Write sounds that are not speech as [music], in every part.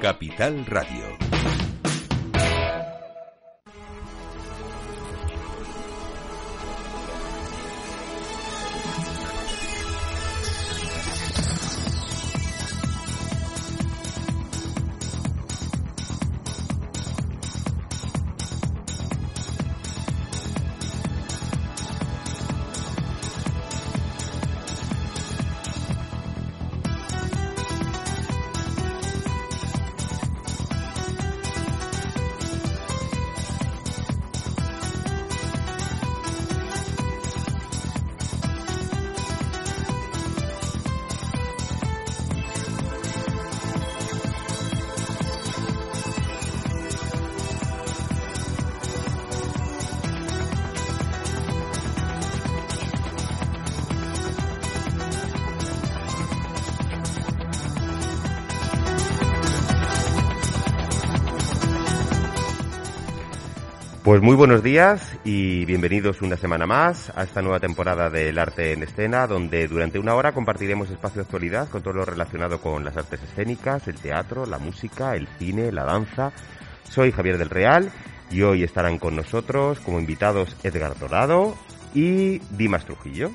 Capital Radio. Pues muy buenos días y bienvenidos una semana más a esta nueva temporada del Arte en Escena, donde durante una hora compartiremos espacio de actualidad con todo lo relacionado con las artes escénicas, el teatro, la música, el cine, la danza. Soy Javier del Real y hoy estarán con nosotros como invitados Edgar Dorado y Dimas Trujillo.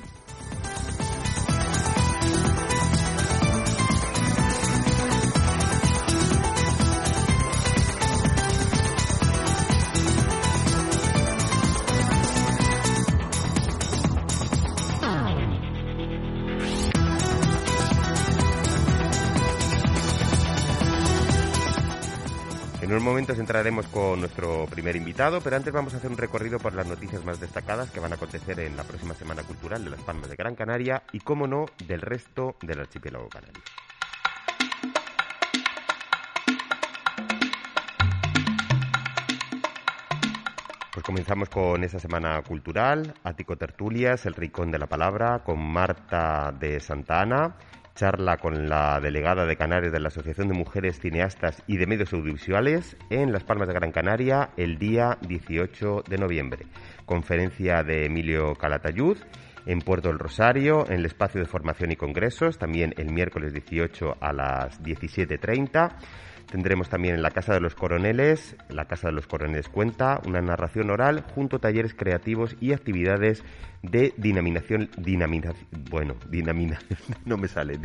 Momentos entraremos con nuestro primer invitado, pero antes vamos a hacer un recorrido por las noticias más destacadas que van a acontecer en la próxima Semana Cultural de las Palmas de Gran Canaria y, como no, del resto del archipiélago canario. Pues comenzamos con esa semana cultural, Ático Tertulias, el Rincón de la Palabra, con Marta de Santa Ana charla con la delegada de Canarias de la Asociación de Mujeres Cineastas y de Medios Audiovisuales en Las Palmas de Gran Canaria el día 18 de noviembre. Conferencia de Emilio Calatayud en Puerto del Rosario, en el espacio de formación y congresos, también el miércoles 18 a las 17.30. Tendremos también en la Casa de los Coroneles, la Casa de los Coroneles cuenta, una narración oral junto a talleres creativos y actividades de dinamización, bueno, dinamina, [laughs] no me sale,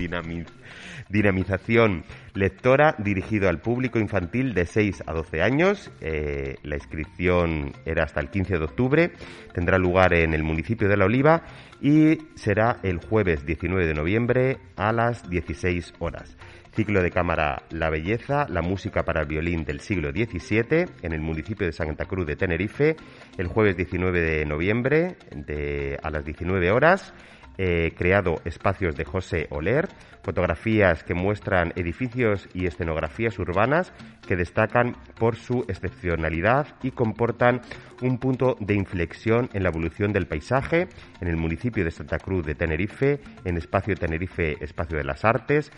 dinamización lectora dirigido al público infantil de 6 a 12 años. Eh, la inscripción era hasta el 15 de octubre, tendrá lugar en el municipio de La Oliva y será el jueves 19 de noviembre a las 16 horas. Ciclo de cámara La Belleza, la música para el violín del siglo XVII en el municipio de Santa Cruz de Tenerife, el jueves 19 de noviembre a las 19 horas. Eh, creado espacios de José Oler, fotografías que muestran edificios y escenografías urbanas que destacan por su excepcionalidad y comportan un punto de inflexión en la evolución del paisaje en el municipio de Santa Cruz de Tenerife, en Espacio Tenerife, Espacio de las Artes.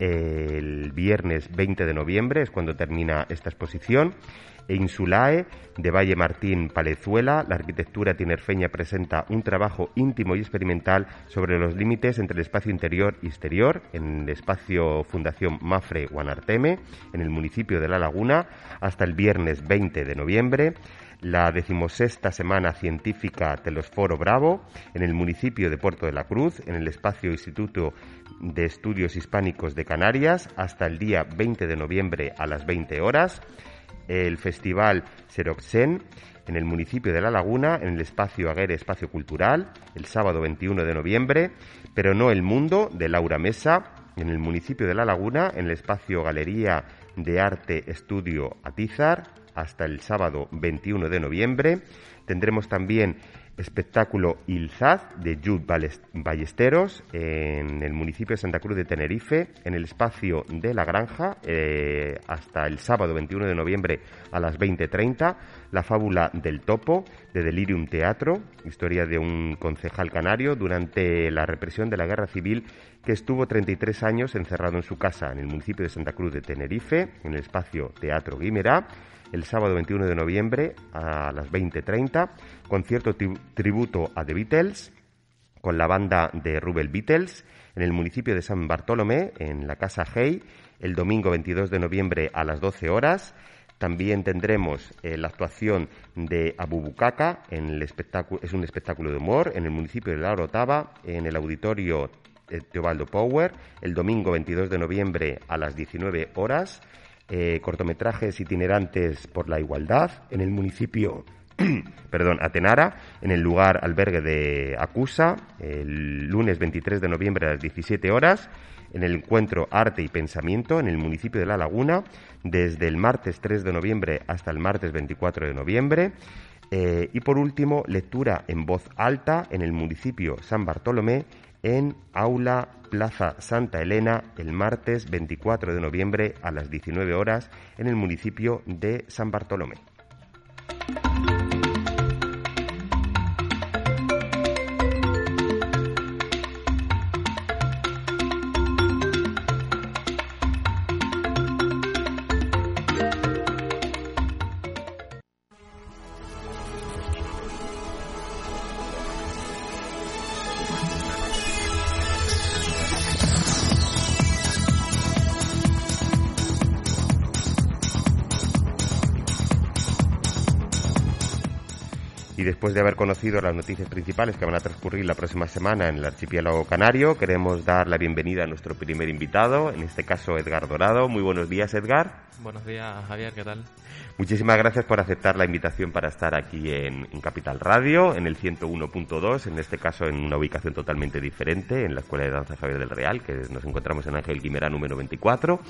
El viernes 20 de noviembre es cuando termina esta exposición e Insulae de Valle Martín Palezuela, la arquitectura tinerfeña presenta un trabajo íntimo y experimental sobre los límites entre el espacio interior y exterior en el espacio Fundación Mafre Guanarteme, en el municipio de La Laguna, hasta el viernes 20 de noviembre. La decimosexta Semana Científica Telosforo Bravo en el municipio de Puerto de la Cruz, en el espacio Instituto de Estudios Hispánicos de Canarias, hasta el día 20 de noviembre a las 20 horas el Festival Seroxen en el municipio de La Laguna, en el espacio Aguere Espacio Cultural, el sábado 21 de noviembre, pero no el mundo de Laura Mesa, en el municipio de La Laguna, en el espacio Galería de Arte Estudio Atizar, hasta el sábado 21 de noviembre. Tendremos también espectáculo Ilzaz de Jude Ballesteros en el municipio de Santa Cruz de Tenerife, en el espacio de La Granja, eh, hasta el sábado 21 de noviembre a las 20.30. La fábula del topo de Delirium Teatro, historia de un concejal canario durante la represión de la guerra civil que estuvo 33 años encerrado en su casa en el municipio de Santa Cruz de Tenerife, en el espacio Teatro Guimerá el sábado 21 de noviembre a las 20.30, concierto tributo a The Beatles con la banda de Rubel Beatles en el municipio de San Bartolomé, en la Casa Hey, el domingo 22 de noviembre a las 12 horas. También tendremos eh, la actuación de Abubucaca, en el espectáculo, es un espectáculo de humor en el municipio de La Orotava, en el auditorio Teobaldo Power, el domingo 22 de noviembre a las 19 horas. Eh, cortometrajes itinerantes por la igualdad en el municipio [clears throat] perdón, Atenara, en el lugar albergue de Acusa, el lunes 23 de noviembre a las 17 horas, en el encuentro Arte y Pensamiento en el municipio de La Laguna, desde el martes 3 de noviembre hasta el martes 24 de noviembre. Eh, y por último, lectura en voz alta en el municipio San Bartolomé en Aula Plaza Santa Elena el martes 24 de noviembre a las 19 horas en el municipio de San Bartolomé. Después de haber conocido las noticias principales que van a transcurrir la próxima semana en el archipiélago canario, queremos dar la bienvenida a nuestro primer invitado, en este caso Edgar Dorado. Muy buenos días, Edgar. Buenos días, Javier, ¿qué tal? Muchísimas gracias por aceptar la invitación para estar aquí en, Capital Radio, en el 101.2, en este caso en una ubicación totalmente diferente, en la Escuela de Danza Javier del Real, que nos encontramos en Ángel Guimera número 24.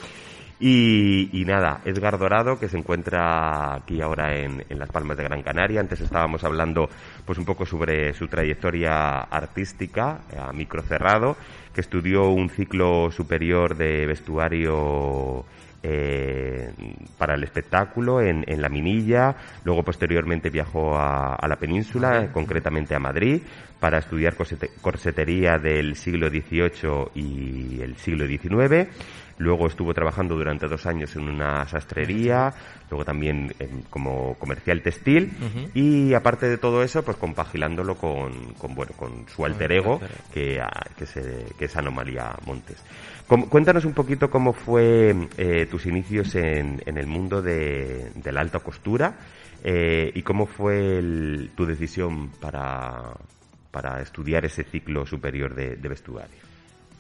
Y, nada, Edgar Dorado, que se encuentra aquí ahora en, Las Palmas de Gran Canaria. Antes estábamos hablando pues un poco sobre su trayectoria artística a micro cerrado, que estudió un ciclo superior de vestuario eh, para el espectáculo en, La Minilla, luego posteriormente viajó a, la península, concretamente a Madrid, para estudiar corsetería del siglo XVIII y el siglo XIX Luego estuvo trabajando durante dos años en una sastrería, luego también como comercial textil. Y aparte de todo eso, pues compaginándolo con, bueno, con su alter ego, que, ah, que, es Anomalía Montes. cuéntanos un poquito cómo fue eh, tus inicios en, el mundo de, la alta costura eh, y cómo fue tu decisión para, para estudiar ese ciclo superior de vestuario.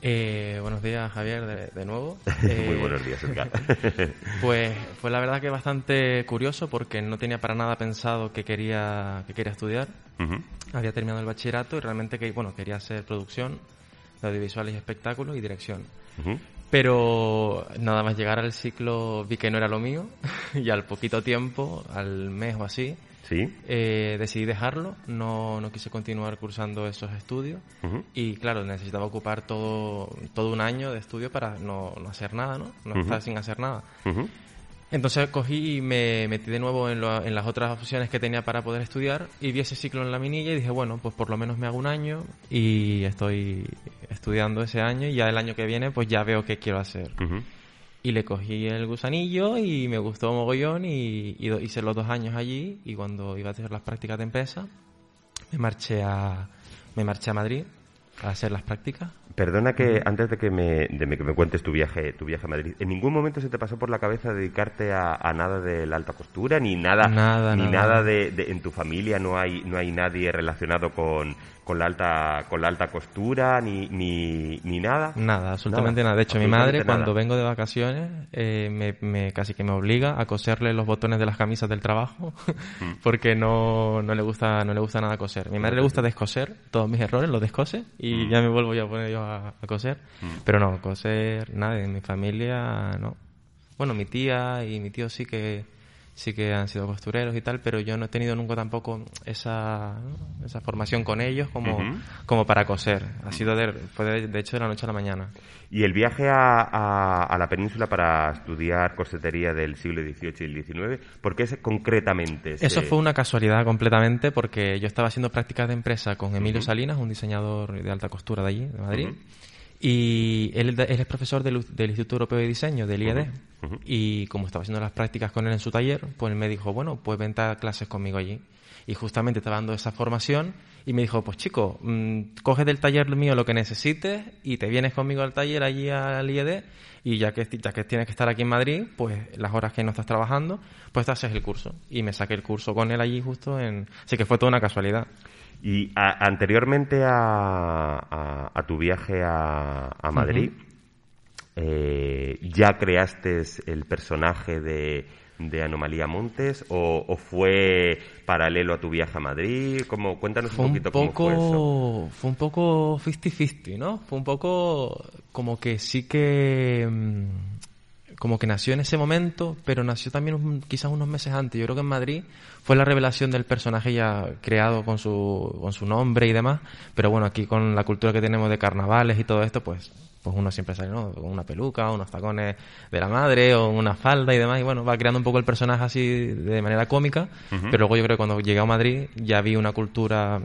Eh, buenos días, Javier, de, nuevo. [laughs] Muy buenos días, Edgar. [laughs] pues fue la verdad que bastante curioso porque no tenía para nada pensado que quería, que quería estudiar. Había terminado el bachillerato y realmente que, bueno, quería hacer producción, audiovisuales y espectáculos y dirección. Pero nada más llegar al ciclo vi que no era lo mío [laughs] y al poquito tiempo, al mes o así, eh, decidí dejarlo, no, no quise continuar cursando esos estudios y claro, necesitaba ocupar todo, todo un año de estudio para no, no hacer nada, ¿no? No estar sin hacer nada. Entonces cogí y me metí de nuevo en, en, las otras opciones que tenía para poder estudiar y vi ese ciclo en la minilla y dije, bueno, pues por lo menos me hago un año y estoy estudiando ese año y ya el año que viene pues ya veo qué quiero hacer. Y le cogí el gusanillo y me gustó mogollón y, hice los dos años allí y cuando iba a hacer las prácticas de empresa me marché a, me marché a Madrid a hacer las prácticas. Perdona que antes de que me, de que me cuentes tu viaje, tu viaje a Madrid, ¿en ningún momento se te pasó por la cabeza dedicarte a, nada de la alta costura ni nada, nada ni nada, de, en tu familia no hay no hay nadie relacionado con, con la alta con la alta costura ni, ni, ni nada nada absolutamente nada, de hecho mi madre cuando vengo de vacaciones eh, me, me, casi que me obliga a coserle los botones de las camisas del trabajo mm. [laughs] porque no, no le gusta no le gusta nada coser mi madre le gusta descoser todos mis errores los descose y mm. ya me vuelvo yo a poner yo a, coser mm. pero no coser nada en mi familia no bueno mi tía y mi tío sí que sí que han sido costureros y tal, pero yo no he tenido nunca tampoco esa, esa formación con ellos como, como para coser. Ha sido de, fue de, hecho de la noche a la mañana. ¿Y el viaje a, a, la península para estudiar corsetería del siglo XVIII y el XIX, por qué es concretamente? Eso fue una casualidad completamente porque yo estaba haciendo prácticas de empresa con Emilio Salinas, un diseñador de alta costura de allí, de Madrid. Y él, él, es profesor del, del, Instituto Europeo de Diseño, del IED. y como estaba haciendo las prácticas con él en su taller, pues él me dijo, bueno, pues vente a clases conmigo allí. Y justamente estaba dando esa formación y me dijo, pues chico, mmm, coge del taller mío lo que necesites y te vienes conmigo al taller allí al IED y ya que, ya que tienes que estar aquí en Madrid, pues las horas que no estás trabajando, pues te haces el curso. Y me saqué el curso con él allí justo en... Así que fue toda una casualidad. Y anteriormente a, a, tu viaje a, Madrid, eh, ¿ya creaste el personaje de, de Anomalía Montes o, fue paralelo a tu viaje a Madrid? Como, cuéntanos un poquito cómo fue eso. Fue un poco 50-50, ¿no? Fue un poco como que sí que... Mm, como que nació en ese momento, pero nació también quizás unos meses antes. Yo creo que en Madrid fue la revelación del personaje ya creado con su, con su nombre y demás, pero bueno, aquí con la cultura que tenemos de carnavales y todo esto, pues pues uno siempre sale ¿no? con una peluca, unos tacones de la madre o una falda y demás, y bueno, va creando un poco el personaje así de manera cómica, pero luego yo creo que cuando llegué a Madrid ya vi una cultura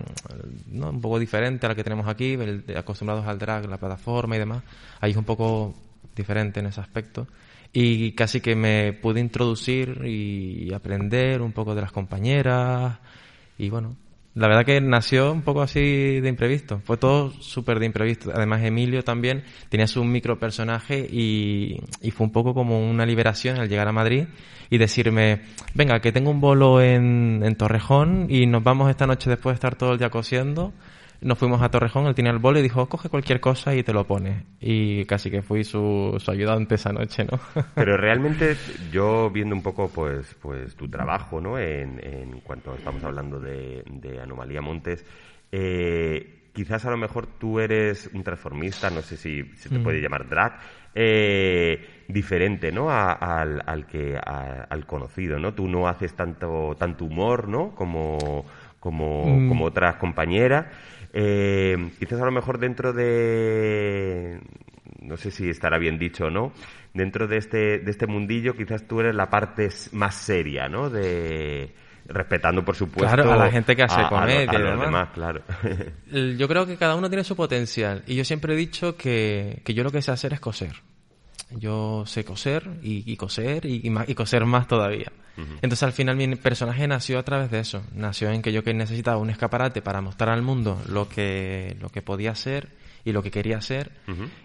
¿no? un poco diferente a la que tenemos aquí, acostumbrados al drag, la plataforma y demás, ahí es un poco diferente en ese aspecto y casi que me pude introducir y aprender un poco de las compañeras. Y bueno, la verdad que nació un poco así de imprevisto, fue todo súper de imprevisto. Además Emilio también tenía su micro personaje y, y, fue un poco como una liberación al llegar a Madrid y decirme, venga, que tengo un bolo en, en Torrejón y nos vamos esta noche después de estar todo el día cosiendo nos fuimos a Torrejón, él tenía el bolo y dijo, coge cualquier cosa y te lo pone. Y casi que fui su, su ayudante esa noche, ¿no? [laughs] Pero realmente yo viendo un poco pues, pues tu trabajo, ¿no? En, en cuanto estamos hablando de, de Anomalía Montes, eh, quizás a lo mejor tú eres un transformista, no sé si se te mm. puede llamar drag, eh, diferente, ¿no? al, al, que al conocido, ¿no? Tú no haces tanto tanto humor, ¿no? Como como, mm. como otras compañeras. Eh, quizás a lo mejor dentro de, no sé si estará bien dicho o no, dentro de este, de este mundillo quizás tú eres la parte más seria, ¿no? De, respetando por supuesto claro, a la gente que hace comedia a, los demás, claro. yo creo que cada uno tiene su potencial y yo siempre he dicho que, que yo lo que sé hacer es coser yo sé coser y, coser y, y, coser más todavía. Entonces al final mi personaje nació a través de eso. Nació en que yo que necesitaba un escaparate para mostrar al mundo lo que, lo que podía ser y lo que quería ser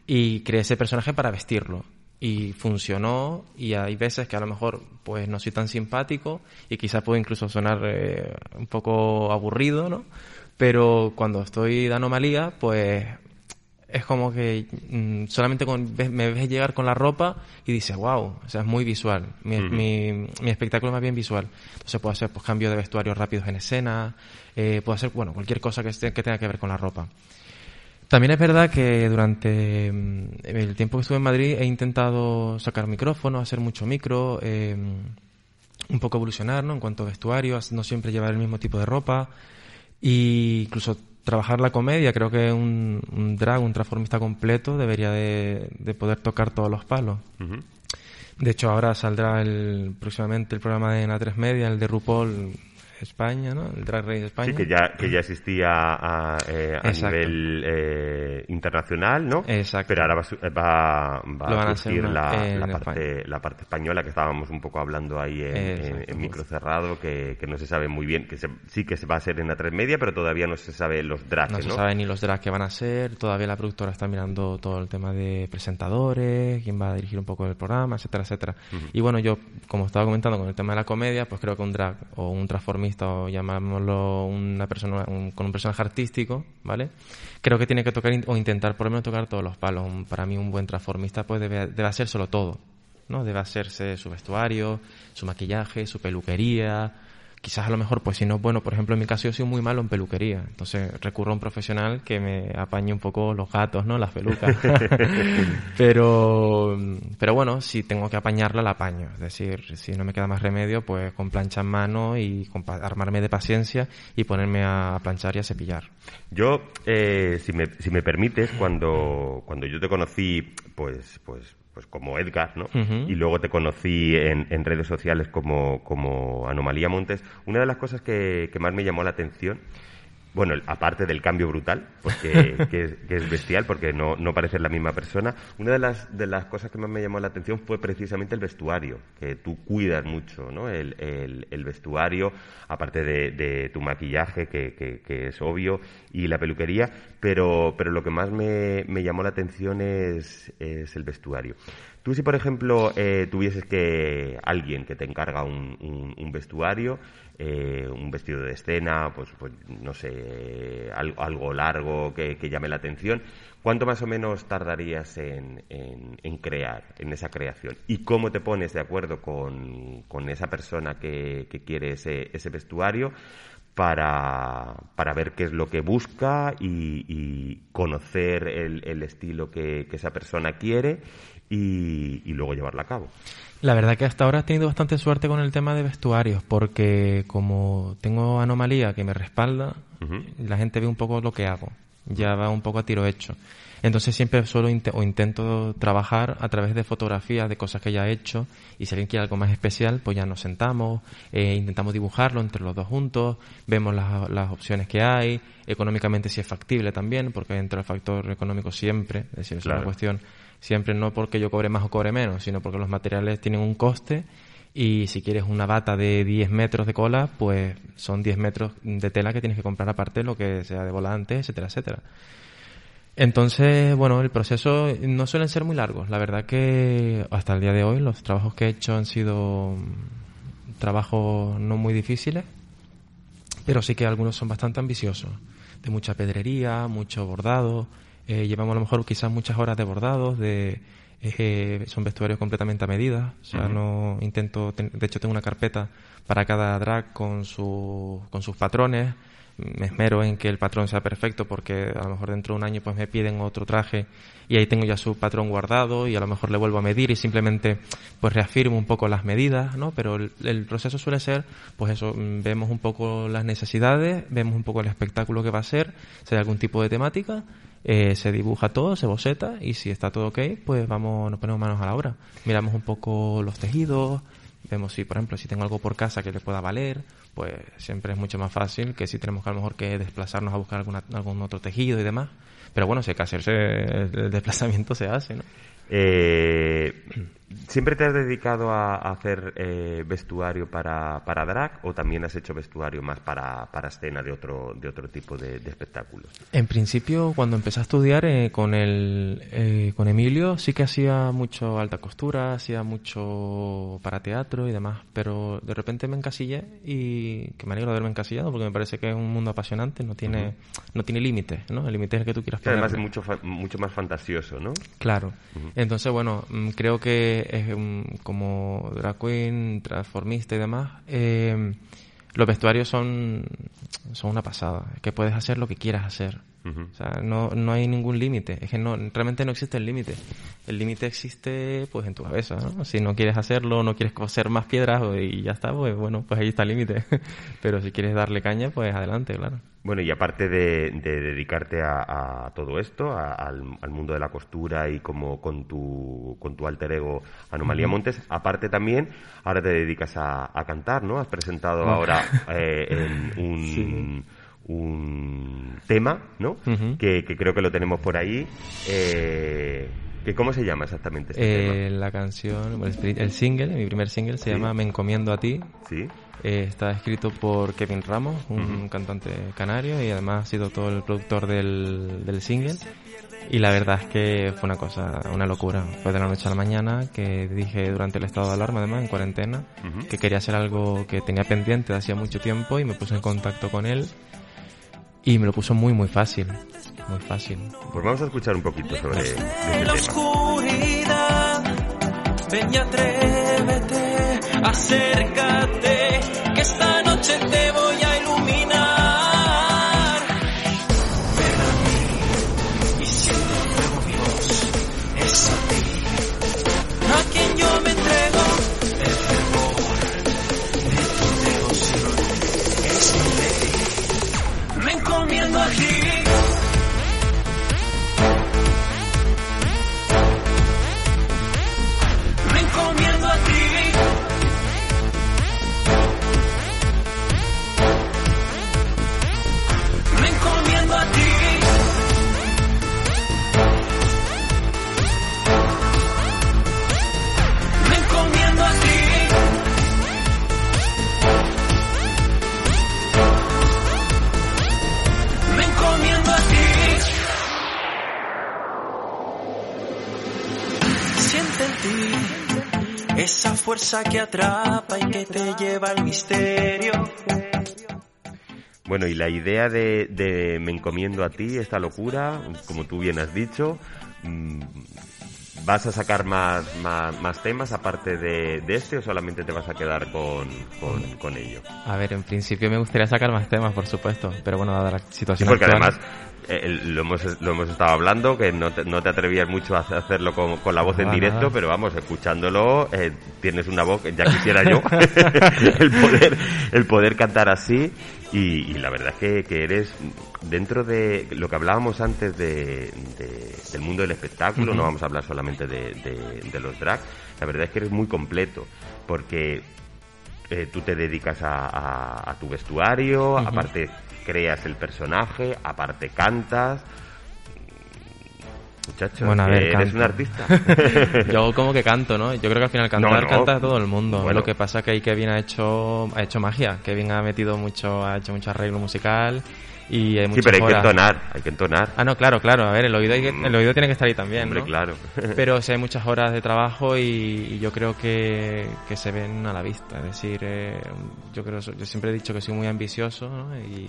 y creé ese personaje para vestirlo. Y funcionó y hay veces que a lo mejor pues no soy tan simpático y quizás puedo incluso sonar eh, un poco aburrido, ¿no? Pero cuando estoy de anomalía, pues es como que mm, solamente me ves llegar con la ropa y dices, wow, o sea, es muy visual. Mi, mi, espectáculo es más bien visual. Entonces puedo hacer pues, cambios de vestuario rápidos en escena, eh, puedo hacer, bueno, cualquier cosa que, que tenga que ver con la ropa. También es verdad que durante mm, el tiempo que estuve en Madrid he intentado sacar micrófono, hacer mucho micro, eh, un poco evolucionar, ¿no? En cuanto a vestuario, no siempre llevar el mismo tipo de ropa. Y incluso trabajar la comedia, creo que un, un drag, un transformista completo, debería de, poder tocar todos los palos. De hecho, ahora saldrá el, próximamente el programa de la 3 Media, el de RuPaul, España, ¿no? El Drag Race España. Sí, que ya, que ya existía a, eh, a nivel eh, internacional, ¿no? Exacto. Pero ahora va, va, a surgir la, la, parte, la parte española que estábamos un poco hablando ahí en, en, micro cerrado, que, que, no se sabe muy bien, que sí que se va a ser en la 3 media, pero todavía no se sabe los drags, ¿no? No se sabe ni los drags que van a ser, todavía la productora está mirando todo el tema de presentadores, quién va a dirigir un poco el programa, etcétera, etcétera. Y bueno, yo, como estaba comentando con el tema de la comedia, pues creo que un drag o un transformista o llamámoslo una persona con un personaje artístico, ¿vale? Creo que tiene que tocar o intentar por lo menos tocar todos los palos. Para mí un buen transformista pues debe, debe hacer solo todo, ¿no? Debe hacerse su vestuario, su maquillaje, su peluquería, quizás a lo mejor, pues si no, bueno, por ejemplo, en mi caso yo soy muy malo en peluquería, entonces recurro a un profesional que me apañe un poco los gatos, ¿no? Las pelucas. [laughs] pero, pero bueno, si tengo que apañarla, la apaño. Es decir, si no me queda más remedio, pues con plancha en mano y armarme de paciencia y ponerme a planchar y a cepillar. Yo, eh, si, me, si me permites, cuando, cuando yo te conocí, pues, pues pues como Edgar, ¿no? Y luego te conocí en, en, redes sociales como, como Anomalía Montes. Una de las cosas que, que más me llamó la atención bueno, aparte del cambio brutal, porque [laughs] que, es, bestial, porque no, no parecen la misma persona, una de las, de las cosas que más me llamó la atención fue precisamente el vestuario, que tú cuidas mucho, ¿no? El, el, vestuario, aparte de, tu maquillaje, que, que, es obvio, y la peluquería, pero, pero lo que más me, me llamó la atención es, es el vestuario. Tú si, por ejemplo, eh, tuvieses que alguien que te encarga un, un, vestuario, eh, un vestido de escena, pues, pues no sé, algo, algo largo que, llame la atención, ¿cuánto más o menos tardarías en, en, crear, en esa creación? ¿Y cómo te pones de acuerdo con, con esa persona que, que quiere ese, ese vestuario? Para, para, ver qué es lo que busca y, conocer el, estilo que, esa persona quiere y, luego llevarla a cabo. La verdad que hasta ahora he tenido bastante suerte con el tema de vestuarios, porque como tengo anomalía que me respalda, la gente ve un poco lo que hago, ya va un poco a tiro hecho. Entonces siempre suelo o intento trabajar a través de fotografías de cosas que ya he hecho y si alguien quiere algo más especial, pues ya nos sentamos, eh, intentamos dibujarlo entre los dos juntos, vemos las, las, opciones que hay, económicamente si es factible también, porque entra el factor económico siempre, es decir, es una cuestión siempre no porque yo cobre más o cobre menos, sino porque los materiales tienen un coste y si quieres una bata de 10 metros de cola, pues son 10 metros de tela que tienes que comprar aparte, lo que sea de volante, etcétera, etcétera. Entonces, bueno, el proceso no suelen ser muy largos. La verdad que hasta el día de hoy los trabajos que he hecho han sido trabajos no muy difíciles, pero sí que algunos son bastante ambiciosos, de mucha pedrería, mucho bordado, eh, llevamos a lo mejor quizás muchas horas de bordados, de, eh, son vestuarios completamente a medida. O sea, no intento, de hecho tengo una carpeta para cada drag con, su, con sus patrones. Me esmero en que el patrón sea perfecto porque a lo mejor dentro de un año pues me piden otro traje y ahí tengo ya su patrón guardado y a lo mejor le vuelvo a medir y simplemente pues reafirmo un poco las medidas, ¿no? Pero el, el proceso suele ser pues eso, mm, vemos un poco las necesidades, vemos un poco el espectáculo que va a ser, si hay algún tipo de temática eh, se dibuja todo, se boceta y si está todo ok, pues vamos, nos ponemos manos a la obra. Miramos un poco los tejidos, vemos si, por ejemplo, si tengo algo por casa que le pueda valer, pues siempre es mucho más fácil que si tenemos que a lo mejor que desplazarnos a buscar alguna, algún otro tejido y demás. Pero bueno, si hay que hacerse el desplazamiento se hace, ¿no? Eh, ¿Siempre te has dedicado a, hacer eh, vestuario para, para, drag o también has hecho vestuario más para, para escena de otro, de otro tipo de, espectáculos? En principio, cuando empecé a estudiar eh, con, el, eh, con Emilio, sí que hacía mucho alta costura, hacía mucho para teatro y demás, pero de repente me encasillé y que me alegro de haberme encasillado porque me parece que es un mundo apasionante, no tiene, no tiene límites, ¿no? El límite es el que tú quieras poner. Además es mucho, mucho más fantasioso, ¿no? Claro. Entonces, bueno, mm, creo que es como drag queen, transformista y demás, eh, los vestuarios son, son una pasada. Que puedes hacer lo que quieras hacer. O sea, no, no hay ningún límite. Es que no, realmente no existe el límite. El límite existe pues en tu cabeza, ¿no? Si no quieres hacerlo, no quieres coser más piedras y ya está, pues bueno, pues ahí está el límite. [laughs] Pero si quieres darle caña, pues adelante, claro. Bueno, y aparte de, dedicarte a, todo esto, al, mundo de la costura y como con tu, con tu alter ego Anomalía Montes, aparte también, ahora te dedicas a, cantar, ¿no? Has presentado ahora [laughs] eh, un, un tema, ¿no? que, creo que lo tenemos por ahí. Eh, que ¿Cómo se llama exactamente este eh, La canción, el single, mi primer single, se llama Me encomiendo a ti. Sí. Eh, está escrito por Kevin Ramos, un cantante canario, y además ha sido todo el productor del, del single. Y la verdad es que fue una cosa, una locura. Fue de la noche a la mañana que dije durante el estado de alarma, además, en cuarentena, que quería hacer algo que tenía pendiente de hacía mucho tiempo y me puse en contacto con él. Y me lo puso muy, muy fácil. Muy fácil. Pues vamos a escuchar un poquito sobre este la oscuridad, ven y atrévete, acércate que esta noche te voy a fuerza que atrapa y que te lleva al misterio. Bueno, y la idea de, de me encomiendo a ti, esta locura, como tú bien has dicho, mm, ¿Vas a sacar más, más, temas aparte de, este o solamente te vas a quedar con, con, ello? A ver, en principio me gustaría sacar más temas, por supuesto, pero bueno, dada la situación porque además eh, lo, hemos, lo hemos estado hablando, que no te, no te atrevías mucho a hacerlo con, con la voz en directo, pero vamos, escuchándolo, eh, tienes una voz, ya quisiera yo, [laughs] [laughs] el, poder, el poder cantar así y, la verdad es que, eres, dentro de lo que hablábamos antes de, del mundo del espectáculo, no vamos a hablar solamente de, los drags, la verdad es que eres muy completo, porque eh, tú te dedicas a, tu vestuario, aparte creas el personaje, aparte cantas, Muchacho, bueno, eres un artista. [laughs] Yo como que canto, ¿no? Yo creo que al final cantar canta todo el mundo. Lo que pasa es que ahí Kevin ha hecho ha hecho magia. Kevin ha metido mucho, ha hecho mucho arreglo musical y hay Sí, pero hay que entonar, hay que entonar. Ah, no, claro, claro. A ver, el oído, el oído tiene que estar ahí también, Hombre, claro. [laughs] pero sí hay muchas horas de trabajo y, yo creo que, que, se ven a la vista. Es decir, eh, yo creo, yo siempre he dicho que soy muy ambicioso ¿no? y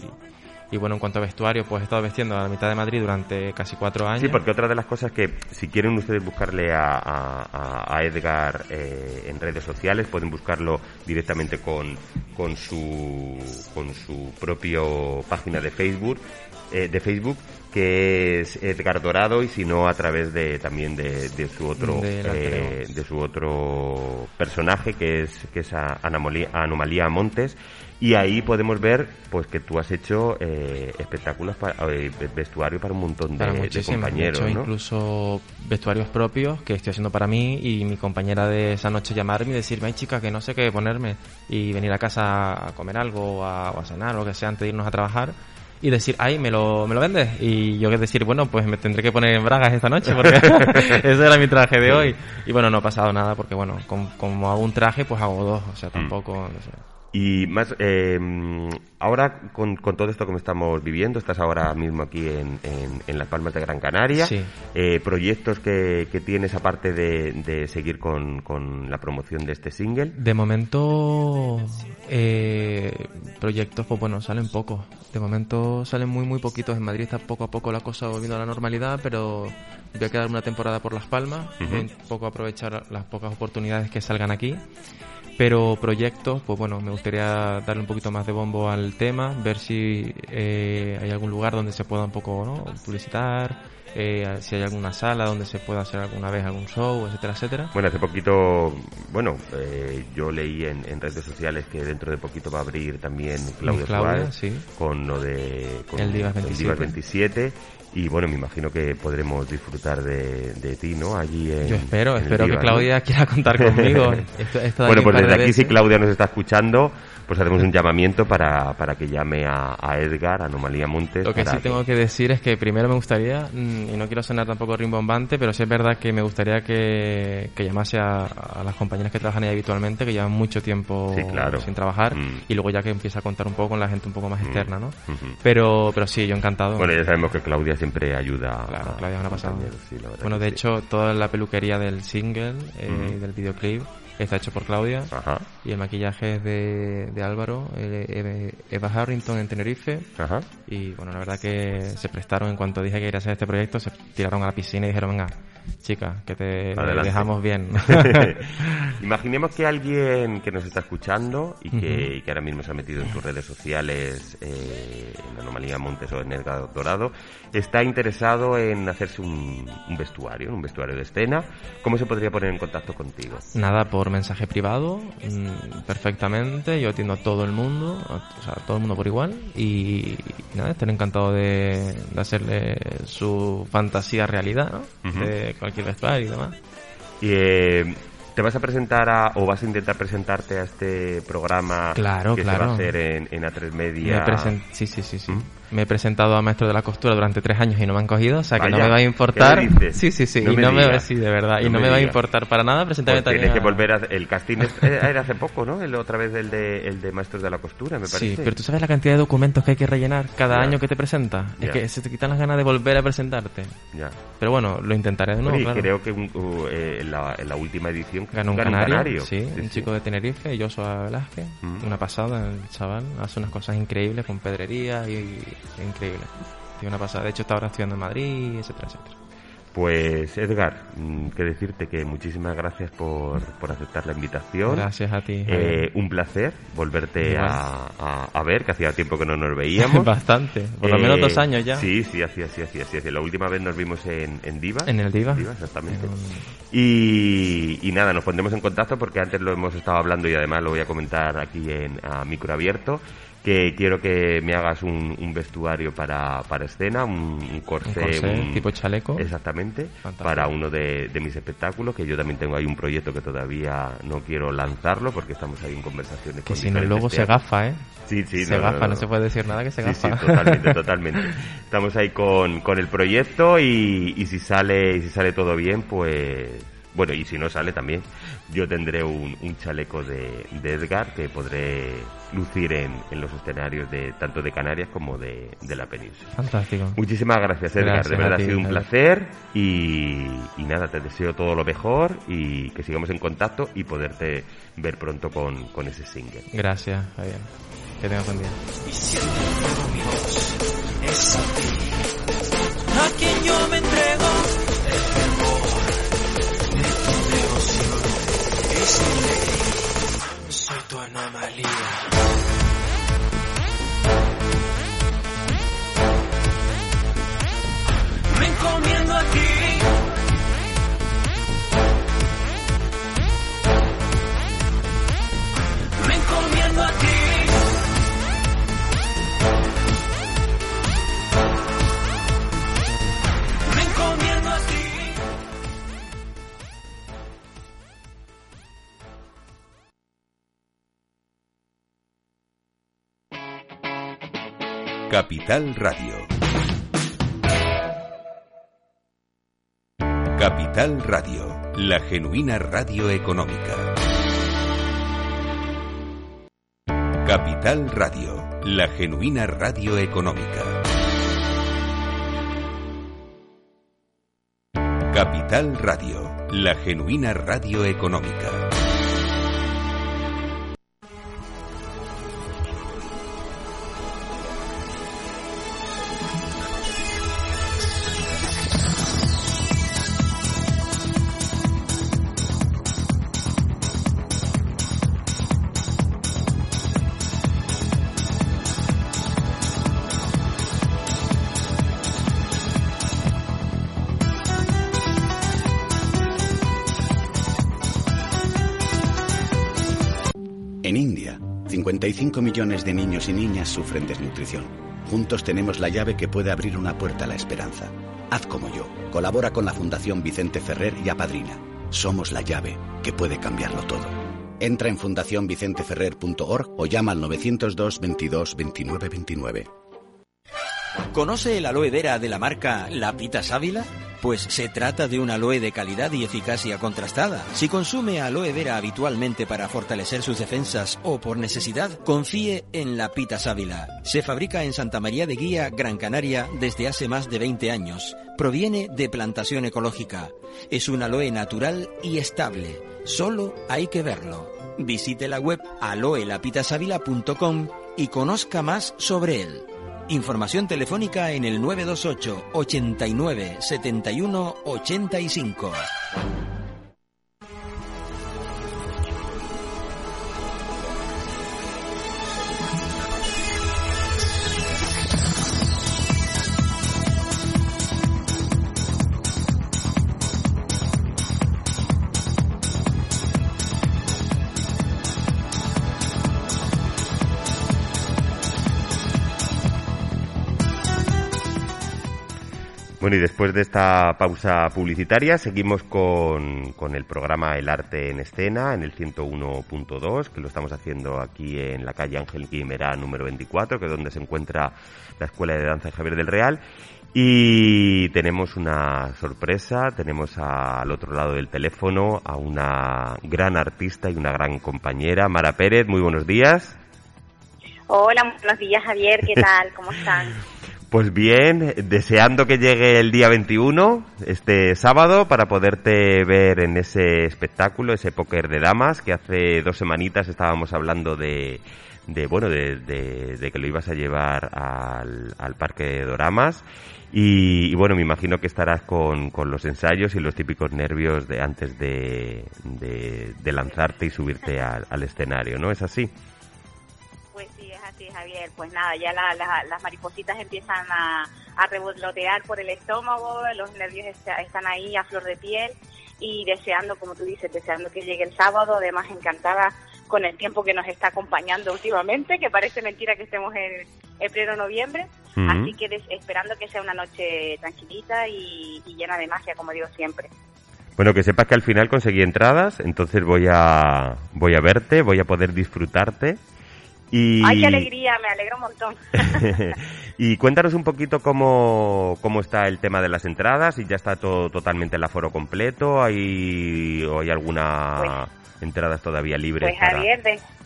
y bueno, en cuanto a vestuario, pues he estado vestiendo a la mitad de Madrid durante casi cuatro años. Sí, porque otra de las cosas que, si quieren ustedes buscarle a, a, Edgar eh, en redes sociales, pueden buscarlo directamente con, con, su, con su propio página de Facebook, eh, de Facebook que es Edgar Dorado y si no a través de también de, de su otro de, eh, su otro personaje que es que es Anomalía, Anomalía Montes. Y ahí podemos ver pues que tú has hecho eh, espectáculos para, eh, vestuario para un montón de, compañeros he hecho incluso vestuarios propios que estoy haciendo para mí y mi compañera de esa noche llamarme y decirme ay chica que no sé qué ponerme y venir a casa a comer algo o a, cenar o lo que sea antes de irnos a trabajar y decir, ay, ¿me lo, ¿me lo vendes? Y yo que decir, bueno, pues me tendré que poner en bragas esta noche porque [laughs] [laughs] ese era mi traje de hoy. Y bueno, no ha pasado nada porque, bueno, como, hago un traje, pues hago dos, o sea, mm. tampoco... Y más, eh, ahora con, con, todo esto que estamos viviendo, estás ahora mismo aquí en, en, Las Palmas de Gran Canaria, eh, proyectos que, que, tienes aparte de, de seguir con, con, la promoción de este single. De momento, eh, proyectos, pues bueno, salen pocos. De momento salen muy, muy poquitos. En Madrid está poco a poco la cosa volviendo a la normalidad, pero voy a quedar una temporada por Las Palmas, un poco aprovechar las pocas oportunidades que salgan aquí. Pero proyectos, pues bueno, me gustaría darle un poquito más de bombo al tema, ver si eh, hay algún lugar donde se pueda un poco ¿no? publicitar, eh, si hay alguna sala donde se pueda hacer alguna vez algún show, etcétera, etcétera. Bueno, hace poquito, bueno, eh, yo leí en, redes sociales que dentro de poquito va a abrir también Claudio, Claudia, sí. con lo de con el Divas 27. 27 y bueno, me imagino que podremos disfrutar de, de ti, ¿no? Allí en, Yo espero, espero que Claudia quiera contar conmigo. [laughs] bueno, pues desde aquí si Claudia nos está escuchando, pues hacemos un llamamiento para, para que llame a, a Edgar, a Anomalía Montes. Lo que sí tengo que decir es que primero me gustaría, mm, y no quiero sonar tampoco rimbombante, pero sí es verdad que me gustaría que, que llamase a, las compañeras que trabajan ahí habitualmente, que llevan mucho tiempo sin trabajar, mm. y luego ya que empieza a contar un poco con la gente un poco más mm. externa, ¿no? Pero, pero sí, yo encantado. Bueno, ya sabemos que Claudia siempre ayuda. Claro, Claudia es una pasada. bueno, de hecho, toda la peluquería del single, eh, del videoclip, Está hecho por Claudia. Y el maquillaje es de, de Álvaro, Eva Harrington en Tenerife. Y bueno, la verdad que se prestaron en cuanto dije que iría a hacer este proyecto, se tiraron a la piscina y dijeron, venga, chica, que te dejamos bien. [laughs] [laughs] Imaginemos que alguien que nos está escuchando y que, ahora mismo se ha metido en tus redes sociales, eh, en Anomalía Montes o en El Dorado, está interesado en hacerse un, vestuario, un vestuario de escena. ¿Cómo se podría poner en contacto contigo? Nada, por mensaje privado, mm, perfectamente. Yo atiendo a todo el mundo, o sea, a todo el mundo por igual. Y, nada, estoy encantado de, hacerle su fantasía realidad, ¿no? Cualquier vestuario y demás. Y, eh, ¿Te vas a presentar a, o vas a intentar presentarte a este programa claro, que claro. se va a hacer en, en A3 Media? sí, sí, sí, sí. Me he presentado a maestro de la costura durante tres años y no me han cogido, o sea que no me va a importar. Sí, sí, sí, no y me no me, sí, de verdad, y No me me, va a importar para nada presentarme Pues también. tienes que volver a... El casting eh, era hace poco, ¿no? El, otra vez el de, el de Maestros de la Costura, me parece. Sí, pero tú sabes la cantidad de documentos que hay que rellenar cada Ya. año que te presenta. Ya. Es que se te quitan las ganas de volver a presentarte. Ya. Pero bueno, lo intentaré de nuevo, Oye, claro. creo que un- uh, eh, en, la, en la última edición Ganó un ganó canario, sí, un chico de Tenerife, Joshua Velázquez, Mm. una pasada, el chaval, hace unas cosas increíbles con pedrería y increíble. Tiene una pasada, de hecho está ahora estudiando en Madrid, etcétera, etcétera. Pues Edgar, mm, que decirte que muchísimas gracias por, por aceptar la invitación. Gracias a ti. Eh, un placer volverte a, a- a ver, que hacía tiempo que no nos [laughs] veíamos. Bastante, por lo Eh, menos dos años ya. Sí, sí, así, así, así, así. La última vez nos vimos en, en Diva. En el Diva. exactamente. En Y, y nada, nos pondremos en contacto porque antes lo hemos estado hablando y además lo voy a comentar aquí en a micro abierto que quiero que me hagas un, un vestuario para, para escena, un, un corsé, Un corsé, un- tipo chaleco. Exactamente, Fantástico. para uno de, de mis espectáculos, que yo también tengo ahí un proyecto que todavía no quiero lanzarlo porque estamos ahí en conversaciones Que con si no luego se gafa, ¿eh? Sí, sí, se no, gafa, no, no, no. se puede decir nada que se Sí, sí, gafa. totalmente, [laughs] totalmente. Estamos ahí con, con el proyecto y, y si sale y si sale todo bien, pues bueno, y si no sale también, yo tendré un, un chaleco de, de Edgar que podré lucir en, en los escenarios de tanto de Canarias como de, de la península. Fantástico. Muchísimas gracias, Edgar. Gracias de verdad ti, ha sido un placer y, y nada, te deseo todo lo mejor y que sigamos en contacto y poderte ver pronto con, con ese single. Gracias, Javier. Que tengas buen día. Capital Radio. Capital Radio, la genuina radio económica. Capital Radio, la genuina radio económica. Capital Radio, la genuina radio económica. 55 millones de niños y niñas sufren desnutrición. Juntos tenemos la llave que puede abrir una puerta a la esperanza. Haz como yo. Colabora con la Fundación Vicente Ferrer y apadrina. Somos la llave que puede cambiarlo todo. Entra en fundacionvicenteferrer.org o llama al 902 22 29 29. ¿Conoce el aloe vera de la marca La Pita Sábila? Pues se trata de un aloe de calidad y eficacia contrastada. Si consume aloe vera habitualmente para fortalecer sus defensas o por necesidad, confíe en La Pita Sábila. Se fabrica en Santa María de Guía, Gran Canaria, desde hace más de 20 años. Proviene de plantación ecológica. Es un aloe natural y estable. Solo hay que verlo. Visite la web aloelapitasavila.com y conozca más sobre él. Información telefónica en el 928 89 71 85. Bueno, y después de esta pausa publicitaria, seguimos con, con, el programa El Arte en Escena en el 101.2, que lo estamos haciendo aquí en la calle Ángel Guimerá número 24, que es donde se encuentra la Escuela de Danza Javier del Real. Y tenemos una sorpresa, tenemos al otro lado del teléfono a una gran artista y una gran compañera, Mara Pérez. Muy buenos días. Hola, buenos días Javier, ¿qué [laughs] tal? ¿Cómo están? Pues bien, deseando que llegue el día 21, este sábado, para poderte ver en ese espectáculo, ese póker de damas, que hace dos semanitas estábamos hablando de, de bueno, de, de, que lo ibas a llevar al, Parque de Doramas. Y, bueno, me imagino que estarás con, con, los ensayos y los típicos nervios de antes de, de, lanzarte y subirte al, escenario, ¿no? ¿Es así? Javier. Pues nada, ya las maripositas empiezan a, a revolotear por el estómago, los nervios están ahí a flor de piel y deseando, como tú dices, deseando que llegue el sábado, además encantada con el tiempo que nos está acompañando últimamente, que parece mentira que estemos en, el pleno noviembre, así que esperando que sea una noche tranquilita y, llena de magia, como digo siempre. Bueno, que sepas que al final conseguí entradas, entonces voy a voy a verte, voy a poder disfrutarte. Y... ¡Ay, qué alegría! Me alegro un montón. [laughs] y cuéntanos un poquito cómo, cómo está el tema de las entradas, y ya está todo totalmente el aforo completo, ¿hay, o hay alguna pues entradas todavía libres? Pues Javier,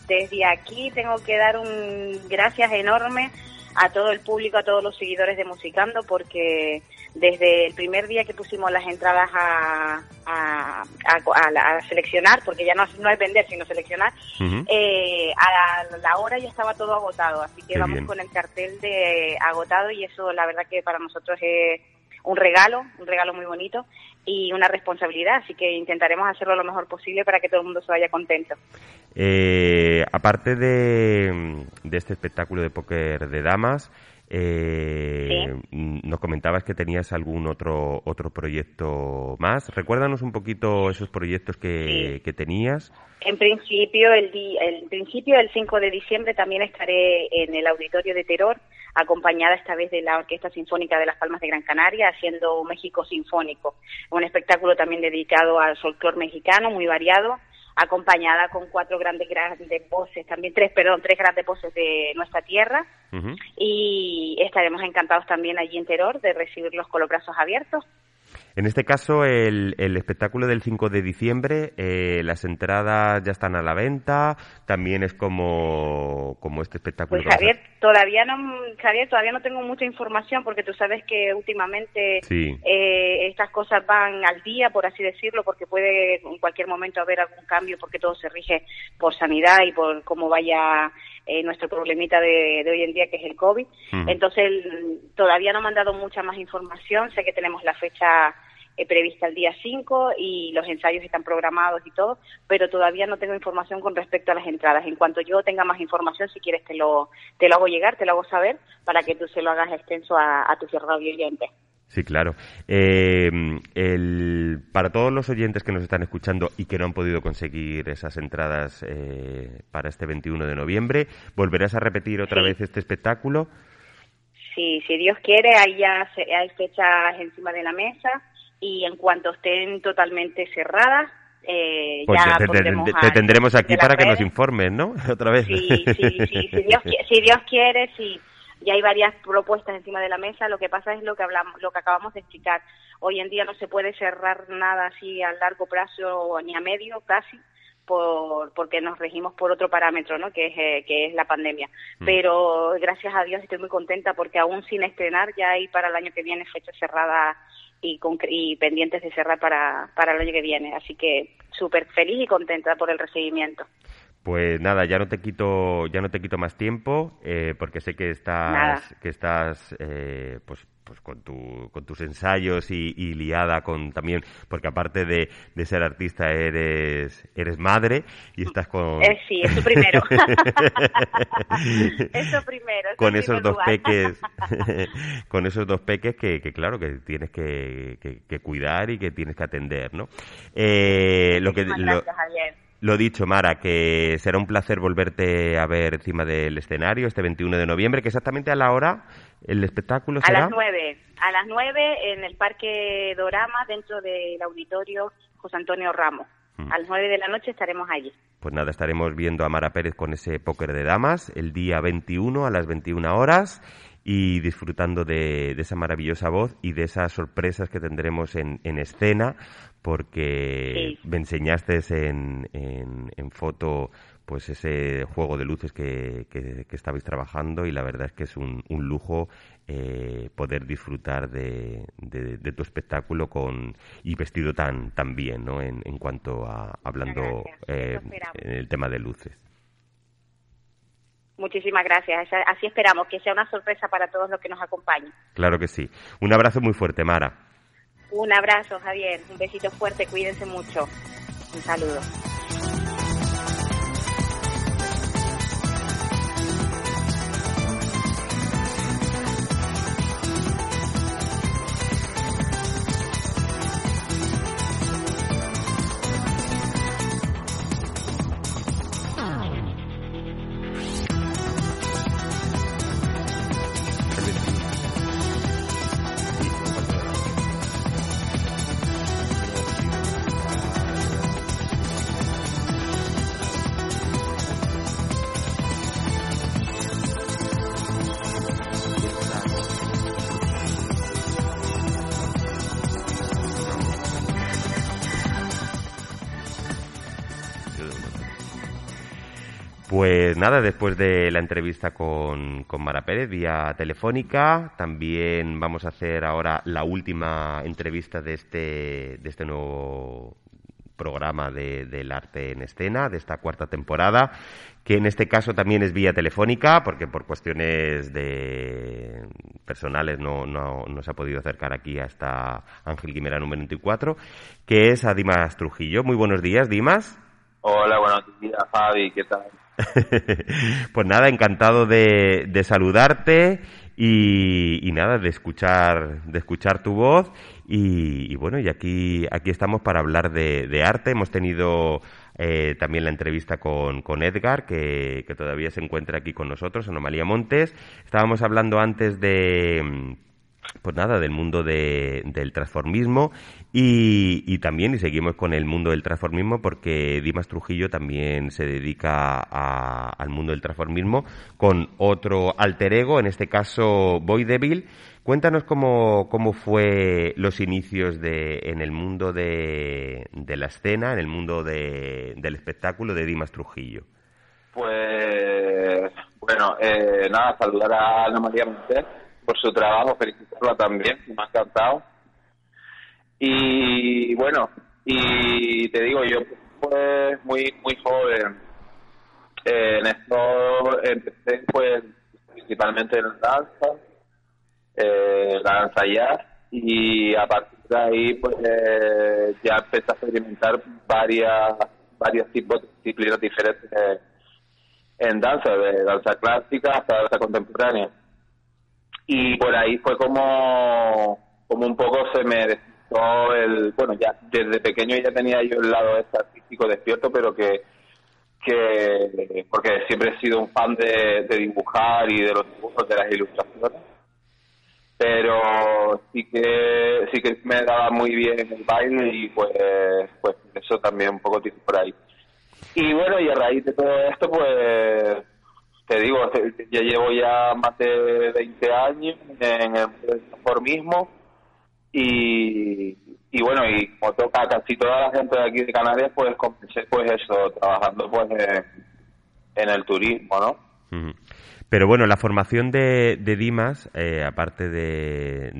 desde aquí tengo que dar un gracias enorme a todo el público, a todos los seguidores de Musicando, porque desde el primer día que pusimos las entradas a, a, seleccionar, porque ya no, no, es vender, sino seleccionar, eh, a la, hora ya estaba todo agotado. Así que vamos con el cartel de agotado y eso la verdad que para nosotros es un regalo, un regalo muy bonito y una responsabilidad, así que intentaremos hacerlo lo mejor posible para que todo el mundo se vaya contento. Eh, aparte de, de, este espectáculo de póker de damas, eh, Nos comentabas que tenías algún otro otro proyecto más. Recuérdanos un poquito esos proyectos que, que tenías. En principio, el, el principio del 5 de diciembre también estaré en el Auditorio de Terror, acompañada esta vez de la Orquesta Sinfónica de Las Palmas de Gran Canaria, haciendo México Sinfónico, un espectáculo también dedicado al folclore mexicano, muy variado, acompañada con cuatro grandes grandes voces, también tres, perdón, tres grandes voces de nuestra tierra. Y estaremos encantados también allí en Teror de recibirlos con los brazos abiertos. En este caso, el, el espectáculo del 5 de diciembre, eh, las entradas ya están a la venta, también es como, como este espectáculo. Pues Javier, todavía no, Javier, todavía no tengo mucha información porque tú sabes que últimamente eh, estas cosas van al día, por así decirlo, porque puede en cualquier momento haber algún cambio porque todo se rige por sanidad y por cómo vaya eh, nuestro problemita de, hoy en día que es el COVID. Entonces, todavía no me han dado mucha más información, sé que tenemos la fecha eh, prevista el día 5 y los ensayos están programados y todo, pero todavía no tengo información con respecto a las entradas. En cuanto yo tenga más información, si quieres te lo, te lo hago llegar, te lo hago saber para que tú se lo hagas extenso a, a tus radio oyentes. Sí, claro. Eh, el, para todos los oyentes que nos están escuchando y que no han podido conseguir esas entradas eh, para este 21 de noviembre, ¿volverás a repetir otra vez este espectáculo? Sí, si Dios quiere, hay ya hay fechas encima de la mesa y en cuanto estén totalmente cerradas, eh, pues ya te, tendremos aquí para que nos informes, ¿no? [laughs] Otra vez. Sí, sí, sí. si, Dios, si Dios quiere, sí. Ya hay varias propuestas encima de la mesa. Lo que pasa es lo que hablamos, lo que acabamos de explicar. Hoy en día no se puede cerrar nada así a largo plazo ni a medio casi por, porque nos regimos por otro parámetro, ¿no? Que es, eh, que es la pandemia. Mm. Pero gracias a Dios estoy muy contenta porque aún sin estrenar ya hay para el año que viene fecha cerrada y, y pendientes de cerrar para, para el año que viene. Así que súper feliz y contenta por el recibimiento. Pues nada, ya no te quito, ya no te quito más tiempo, eh, porque sé que estás, que estás, eh, pues, pues con, tu, con tus ensayos y, liada con también, porque aparte de, de, ser artista eres, eres madre y estás con. Eh, sí, eso primero. [laughs] eso primero. con esos dos peques, [laughs] con esos dos peques que, que claro que tienes que, que, cuidar y que tienes que atender, ¿no? Eh, lo que, gracias, Javier lo dicho, Mara, que será un placer volverte a ver encima del escenario este 21 de noviembre, que exactamente a la hora el espectáculo será. A las 9, a las 9 en el Parque Dorama, dentro del auditorio José Antonio Ramos. Mm. A las 9 de la noche estaremos allí. Pues nada, estaremos viendo a Mara Pérez con ese póker de damas el día 21 a las 21 horas y disfrutando de, esa maravillosa voz y de esas sorpresas que tendremos en, escena, porque me enseñaste en, en, foto pues ese juego de luces que, que, estabais trabajando y la verdad es que es un, un lujo eh, poder disfrutar de, de, tu espectáculo con y vestido tan, tan bien, ¿no? En, en cuanto a hablando eh, en el tema de luces. Muchísimas gracias. Así esperamos que sea una sorpresa para todos los que nos acompañen. Claro que sí. Un abrazo muy fuerte, Mara. Un abrazo, Javier. Un besito fuerte. Cuídense mucho. Un saludo. Pues nada, después de la entrevista con, con, Mara Pérez vía telefónica, también vamos a hacer ahora la última entrevista de este, de este nuevo programa de, del arte en escena, de esta cuarta temporada, que en este caso también es vía telefónica, porque por cuestiones de personales no, no, no se ha podido acercar aquí hasta Ángel Guimera número 24, que es a Dimas Trujillo. Muy buenos días, Dimas. Hola, buenos días, Fabi, ¿qué tal? [laughs] pues nada, encantado de, saludarte y, nada, de escuchar, de escuchar tu voz. Y, bueno, y aquí, aquí estamos para hablar de, arte. Hemos tenido eh, también la entrevista con, con Edgar, que, que, todavía se encuentra aquí con nosotros, Anomalía Montes. Estábamos hablando antes de pues nada, del mundo del transformismo y, también, y seguimos con el mundo del transformismo porque Dimas Trujillo también se dedica al mundo del transformismo con otro alter ego, en este caso Boy Devil. Cuéntanos cómo, cómo fue los inicios de, en el mundo de, la escena, en el mundo del espectáculo de Dimas Trujillo. Pues, bueno, eh, nada, saludar a Ana María Montes por su trabajo, felicitarla también, me ha encantado. Y bueno, y te digo, yo pues muy muy joven. en esto empecé pues principalmente en danza, eh, la danza jazz, y a partir de ahí pues ya empecé a experimentar varias varios tipos de disciplinas diferentes en danza, de danza clásica hasta danza contemporánea y por ahí fue como, como un poco se me despertó el, bueno, ya desde pequeño ya tenía yo el lado este artístico despierto, pero que, que porque siempre he sido un fan de, dibujar y de los dibujos, de las ilustraciones, pero sí que sí que me daba muy bien el baile y pues pues eso también un poco por ahí. Y bueno, y a raíz de todo esto, pues te digo, ya llevo ya más de 20 años en el transformismo y, y bueno, y como toca casi toda la gente de aquí de Canarias, pues comencé pues eso, trabajando pues en, el turismo, ¿no? Pero bueno, la formación de, de Dimas, eh, aparte de,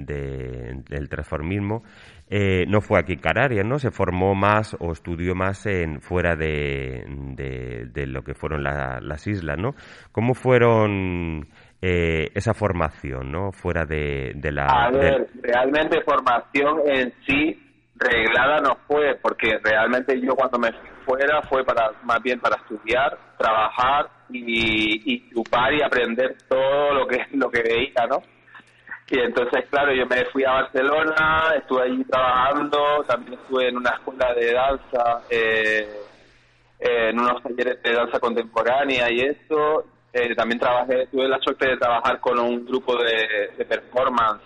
del transformismo, eh, no fue aquí en Canarias, ¿no? Se formó más o estudió más en fuera de, de, lo que fueron las islas, ¿no? ¿Cómo fueron eh, esa formación, ¿no? Fuera de, la... A ver, realmente formación en sí reglada no fue, porque realmente yo cuando me fui fuera fue para más bien para estudiar, trabajar y, y chupar y aprender todo lo que lo que veía, ¿no? Y entonces, claro, yo me fui a Barcelona, estuve allí trabajando, también estuve en una escuela de danza, eh, en unos talleres de danza contemporánea y eso. Eh, también trabajé, tuve la suerte de trabajar con un grupo de, performance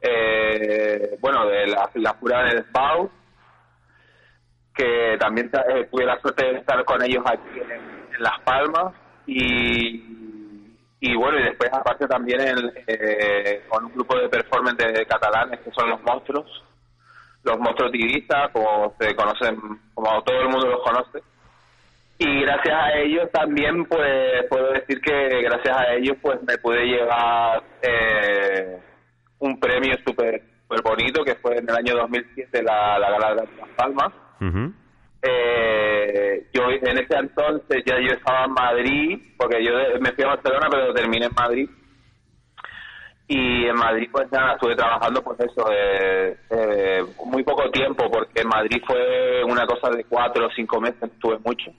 eh, bueno, de la, la pura del SPAU, que también eh, tuve la suerte de estar con ellos aquí en, Las Palmas y, y bueno, y después aparte también eh, con un grupo de performance de catalanes que son los monstruos, los monstruos tigristas, como se conocen, como todo el mundo los conoce. Y gracias a ellos también, pues, puedo decir que gracias a ellos, pues, me pude llevar eh, un premio súper super bonito que fue en el año 2007 la, la Gala de Las Palmas eh, yo en ese entonces ya yo estaba en Madrid, porque yo me fui a Barcelona, pero terminé en Madrid. Y en Madrid, pues nada, estuve trabajando, pues eso, eh, muy poco tiempo, porque en Madrid fue una cosa de cuatro o cinco meses, estuve mucho.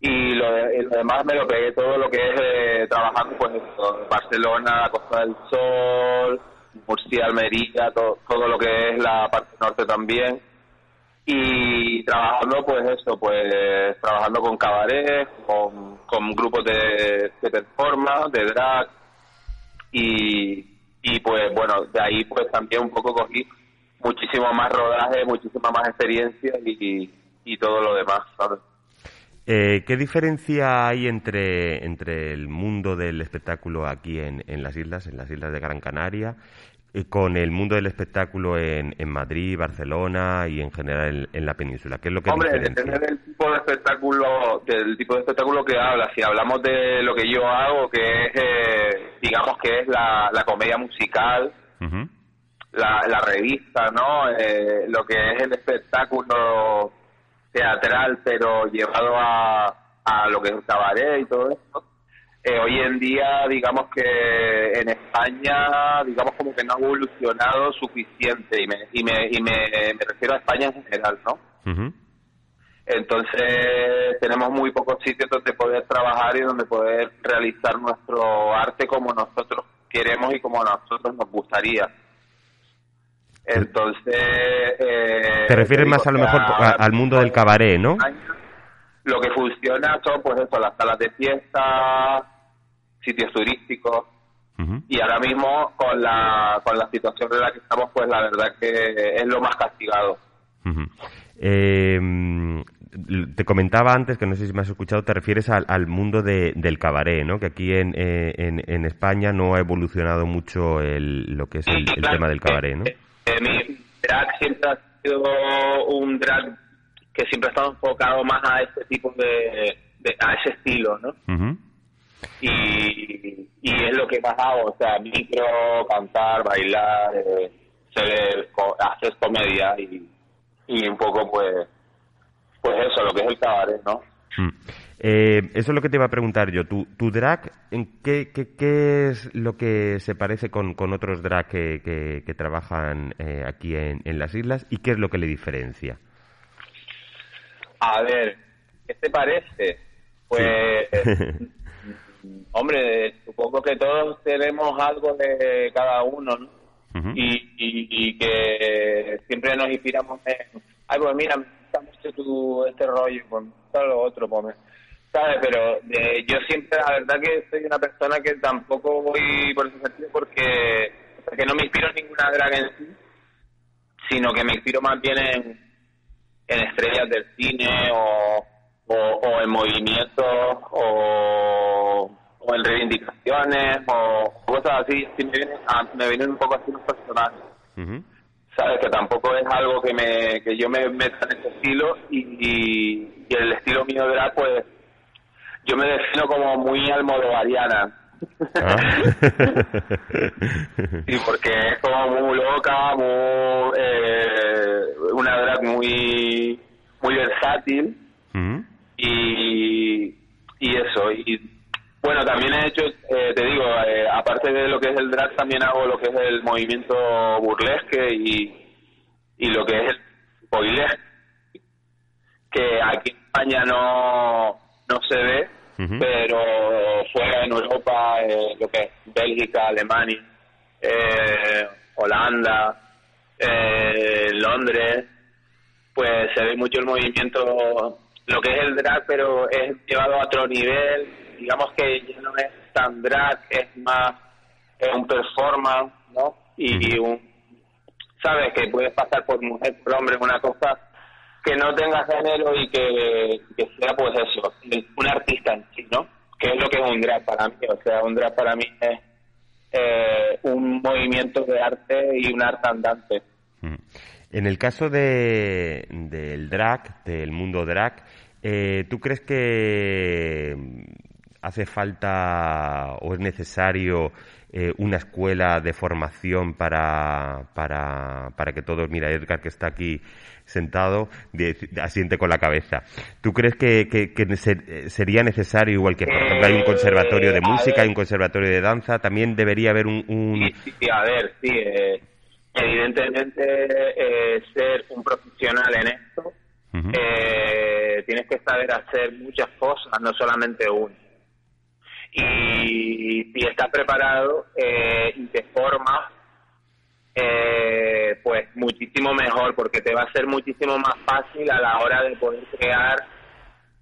Y lo, demás me lo pegué todo lo que es eh, trabajando, pues eso, Barcelona, Costa del Sol, Murcia, Almería, todo, todo lo que es la parte norte también y trabajando pues eso pues trabajando con cabaret con, con grupos de, de performance de drag y, y pues bueno de ahí pues también un poco cogí muchísimo más rodaje muchísima más experiencia y, y todo lo demás ¿sabes? Eh, ¿Qué diferencia hay entre, entre el mundo del espectáculo aquí en, en las islas, en las islas de Gran Canaria, con el mundo del espectáculo en, en Madrid, Barcelona y en general en, la península? ¿Qué es lo que Hombre, depende del tipo de espectáculo, del tipo de espectáculo que habla. Si hablamos de lo que yo hago, que es, eh, digamos que es la, la comedia musical, la, la revista, ¿no? Eh, lo que es el espectáculo teatral, pero llevado a, a lo que es el cabaret y todo esto eh, hoy en día, digamos que en España, digamos como que no ha evolucionado suficiente, y me, y me, y me, refiero a España en general, ¿no? Entonces, tenemos muy pocos sitios donde poder trabajar y donde poder realizar nuestro arte como nosotros queremos y como a nosotros nos gustaría. Entonces... Eh, Te refieres más a lo mejor al mundo del cabaret, ¿no? Lo que funciona son, pues eso, las salas de fiesta, sitios turísticos. Y ahora mismo, con la, con la situación en la que estamos, pues la verdad que es lo más castigado. Em, te comentaba antes, que no sé si me has escuchado, te refieres al, mundo del cabaret, ¿no? Que aquí en, eh, en, España no ha evolucionado mucho el, lo que es el, tema del cabaret, ¿no? Eh, eh, mi drag siempre ha sido un drag que siempre ha estado enfocado más a este tipo de, a ese estilo, ¿no? y, y es lo que más hago, o sea, micro, cantar, bailar, eh, hacer comedia y, y un poco pues pues eso, lo que es el cabaret, ¿no? Mm. Eh, eso es lo que te iba a preguntar yo. ¿Tu, tu drag, ¿en qué, qué, qué, es lo que se parece con, con otros drag que, que, trabajan eh, aquí en, en, las islas y qué es lo que le diferencia? A ver, ¿qué te parece? Pues [laughs] Hombre, supongo que todos tenemos algo de cada uno, ¿no? y, y, que siempre nos inspiramos en, ay, pues mira, me gusta mucho tu, este rollo, pues me lo otro, pues ¿sabes? Pero yo siempre, la verdad que soy una persona que tampoco voy por ese sentido porque, porque no me inspiro en ninguna draga en sí, sino que me inspiro más bien en, en estrellas del cine o o, en movimientos o, en reivindicaciones o cosas así, me vienen, me vienen un poco así los personajes. Sabes que tampoco es algo que me que yo me meta en ese estilo y, el estilo mío de pues yo me defino como muy almodovariana. ¿Ah? sí, porque es como muy loca, muy, eh, una drag muy muy versátil y, y eso. Y bueno, también he hecho, eh, te digo, eh, aparte de lo que es el drag, también hago lo que es el movimiento burlesque y, y lo que es el boilesque, que aquí en España no, no se ve, pero fuera en Europa, eh, lo que es Bélgica, Alemania, Holanda, Londres, pues se ve mucho el movimiento lo que es el drag, pero es llevado a otro nivel. Digamos que ya no es tan drag, es más es un performance, ¿no? Y un, sabes que puedes pasar por mujer, por hombre, una cosa que no tenga género y que, sea pues eso, un artista en sí, ¿no? Que es lo que es un drag para mí, o sea, un drag para mí es eh, un movimiento de arte y un arte andante. Mm. En el caso de, del drag, del mundo drag, eh, ¿tú crees que hace falta o es necesario eh, una escuela de formación para, para, para que todos, mira, Edgar que está aquí sentado, asiente con la cabeza. ¿Tú crees que, que, sería necesario, igual que por ejemplo hay un conservatorio de eh, música, hay un conservatorio de danza, también debería haber un... Sí, sí, a ver, sí, eh, evidentemente ser un profesional en esto, tienes que saber hacer muchas cosas, no solamente una y si estás preparado eh, y te formas, eh, pues muchísimo mejor, porque te va a ser muchísimo más fácil a la hora de poder crear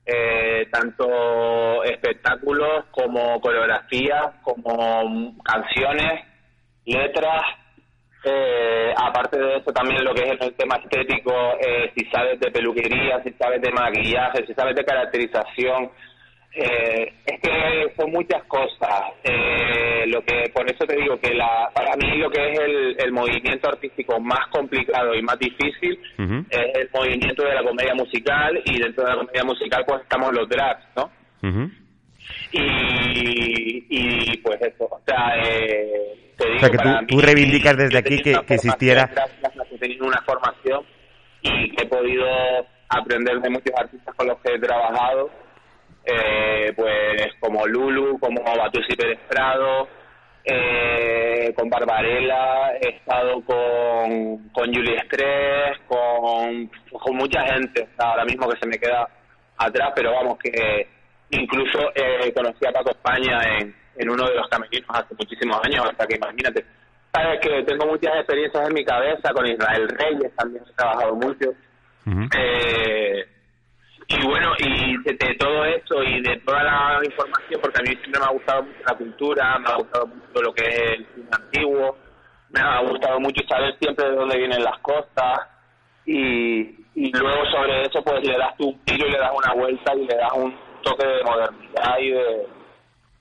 eh, tanto espectáculos como coreografías, como canciones, letras. Eh, aparte de eso, también lo que es el tema estético, si sabes de peluquería, si sabes de maquillaje, si sabes de caracterización, eh, es que son muchas cosas. Eh, lo que por eso te digo que la, para mí lo que es el, el movimiento artístico más complicado y más difícil es el movimiento de la comedia musical y dentro de la comedia musical pues estamos los drags, ¿no? y, y pues eso, o sea, eh, te digo, o sea que tú, reivindicas desde aquí que, que existiera... He tenido una formación y que he podido aprender de muchos artistas con los que he trabajado eh, pues como Lulu, como Batusi Pérez Prado, eh, con Barbarella, he estado con, con Julie Estrés, con, con mucha gente ahora mismo que se me queda atrás, pero vamos que incluso eh, conocí a Paco España en, en uno de los camerinos hace muchísimos años, hasta que imagínate. Sabes que tengo muchas experiencias en mi cabeza, con Israel Reyes también he trabajado mucho. eh, y bueno, y de, todo eso y de toda la información, porque a mí siempre me ha gustado mucho la cultura, me ha gustado mucho lo que es el cine antiguo, me ha gustado mucho saber siempre de dónde vienen las cosas y, y luego sobre eso pues le das tu un tiro y le das una vuelta y le das un toque de modernidad y de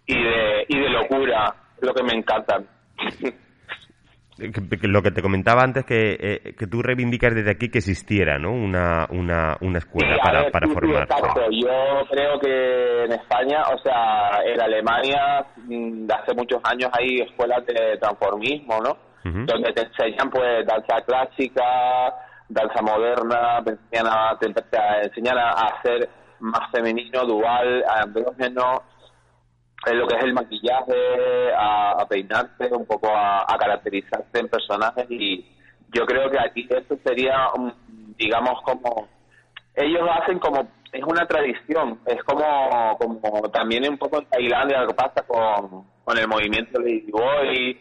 y de, y de locura, lo que me encanta. [laughs] lo que te comentaba antes, que, eh, que tú reivindicas desde aquí que existiera ¿no? una, una, una escuela para, para formar. Yo creo que en España, o sea, en Alemania, mm, de hace muchos años hay escuelas de transformismo, ¿no? Donde te enseñan pues danza clásica, danza moderna, te enseñan a, te enseñan a hacer más femenino, dual, andrógeno, en lo que es el maquillaje, a, peinarse, un poco a, caracterizarse en personajes y yo creo que aquí esto sería, digamos, como ellos hacen como es una tradición, es como como también un poco en Tailandia lo que pasa con, con el movimiento de Boy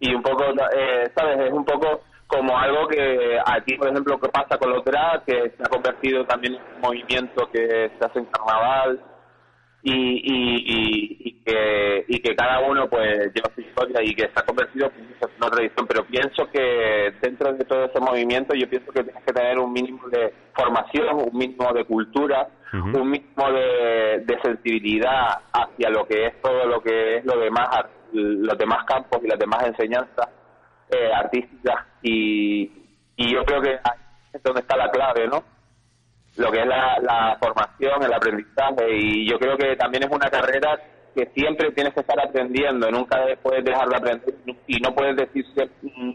y un poco, eh, ¿sabes? Es un poco como algo que aquí, por ejemplo, que pasa con los drag, que se ha convertido también en un movimiento que se hace en carnaval, y, y, y, que, y que cada uno pues lleva su historia y que se ha convertido en una tradición. Pero pienso que dentro de todo ese movimiento yo pienso que tienes que tener un mínimo de formación, un mínimo de cultura, un mínimo de, de, sensibilidad hacia lo que es todo lo que es lo demás, los demás campos y las demás enseñanzas eh, artísticas y, y yo creo que ahí es donde está la clave, ¿no? Lo que es la, formación, el aprendizaje y yo creo que también es una carrera que siempre tienes que estar aprendiendo, nunca puedes dejar de aprender y no puedes decir mm,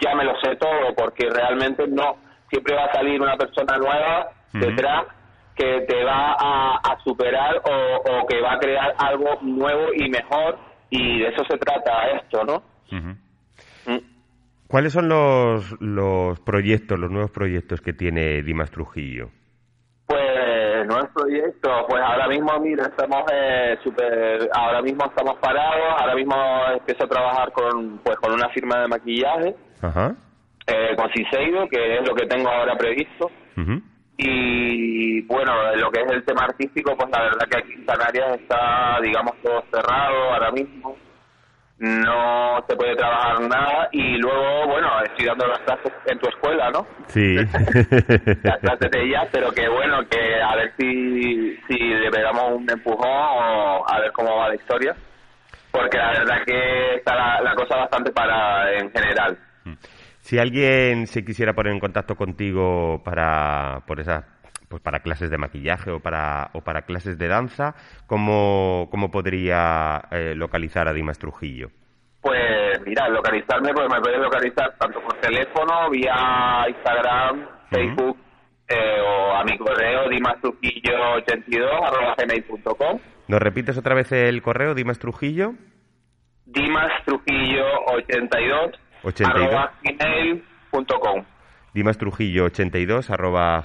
ya me lo sé todo porque realmente no, siempre va a salir una persona nueva detrás que te va a, superar o, que va a crear algo nuevo y mejor y de eso se trata esto, ¿no? Mm. ¿Cuáles son los, los proyectos, los nuevos proyectos que tiene Dimas Trujillo? Pues no es proyecto, pues ahora mismo, mira, estamos eh, super, ahora mismo estamos parados, ahora mismo empiezo a trabajar con, pues, con una firma de maquillaje, Eh, con Ciseido, que es lo que tengo ahora previsto. Y bueno, lo que es el tema artístico, pues la verdad que aquí en Canarias está, digamos, todo cerrado ahora mismo. No se puede trabajar nada y luego, bueno, estoy dando las clases en tu escuela, ¿no? Sí. [laughs] las clases de ellas, pero que bueno, que a ver si, si le pegamos un empujón o a ver cómo va la historia, porque la verdad que está la, la cosa bastante para en general. Si alguien se quisiera poner en contacto contigo para por esas pues para clases de maquillaje o para, o para clases de danza, ¿cómo, cómo podría eh, localizar a Dimas Trujillo? Pues mira, localizarme, pues me puedes localizar tanto por teléfono, vía Instagram, Facebook eh, o a mi correo dimastrujillo82 ¿Nos repites otra vez el correo Dimas Trujillo? Dimastrujillo82 gmail.com dimastrujillo82 arroba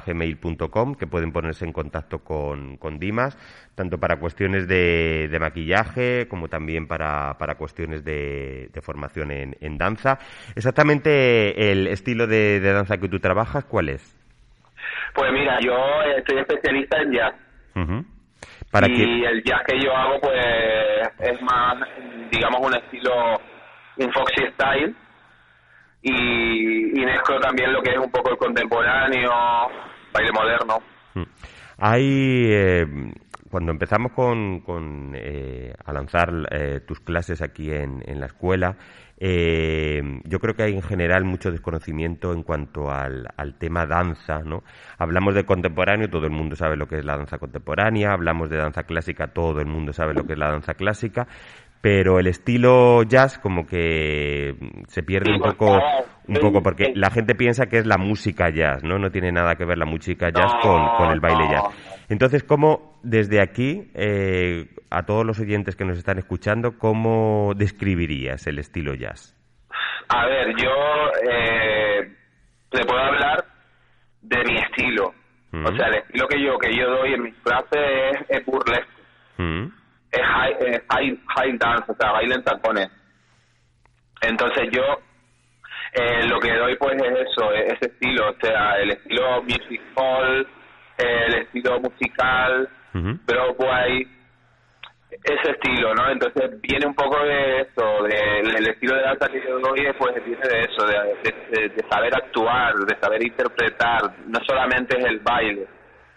gmail.com que pueden ponerse en contacto con, con Dimas tanto para cuestiones de, de maquillaje como también para, para cuestiones de, de formación en, en, danza. Exactamente el estilo de, de, danza que tú trabajas, ¿cuál es? Pues mira, yo estoy especialista en jazz. ¿Para y el jazz que yo hago pues es más, digamos, un estilo, un foxy style y, y mezclo también lo que es un poco el contemporáneo, baile moderno. Hay, eh, cuando empezamos con, con eh, a lanzar eh, tus clases aquí en, en la escuela, eh, yo creo que hay en general mucho desconocimiento en cuanto al, al, tema danza, ¿no? Hablamos de contemporáneo, todo el mundo sabe lo que es la danza contemporánea, hablamos de danza clásica, todo el mundo sabe lo que es la danza clásica, pero el estilo jazz como que se pierde un poco un poco porque la gente piensa que es la música jazz, ¿no? No tiene nada que ver la música jazz con, con el baile jazz. Entonces, ¿cómo desde aquí, eh, a todos los oyentes que nos están escuchando, cómo describirías el estilo jazz? A ver, yo eh, te puedo hablar de mi estilo. Mm. O sea, el estilo que yo que yo doy en mis clases es, es burlesco. Mm es high, high, high dance, o sea, baile en tacones. Entonces yo eh, lo que doy pues es eso, ese estilo, o sea, el estilo music hall, el estilo musical, Broadway, ese estilo, ¿no? Entonces viene un poco de eso, del estilo de danza que yo doy, pues viene de eso, de, de, saber actuar, de saber interpretar, no solamente es el baile,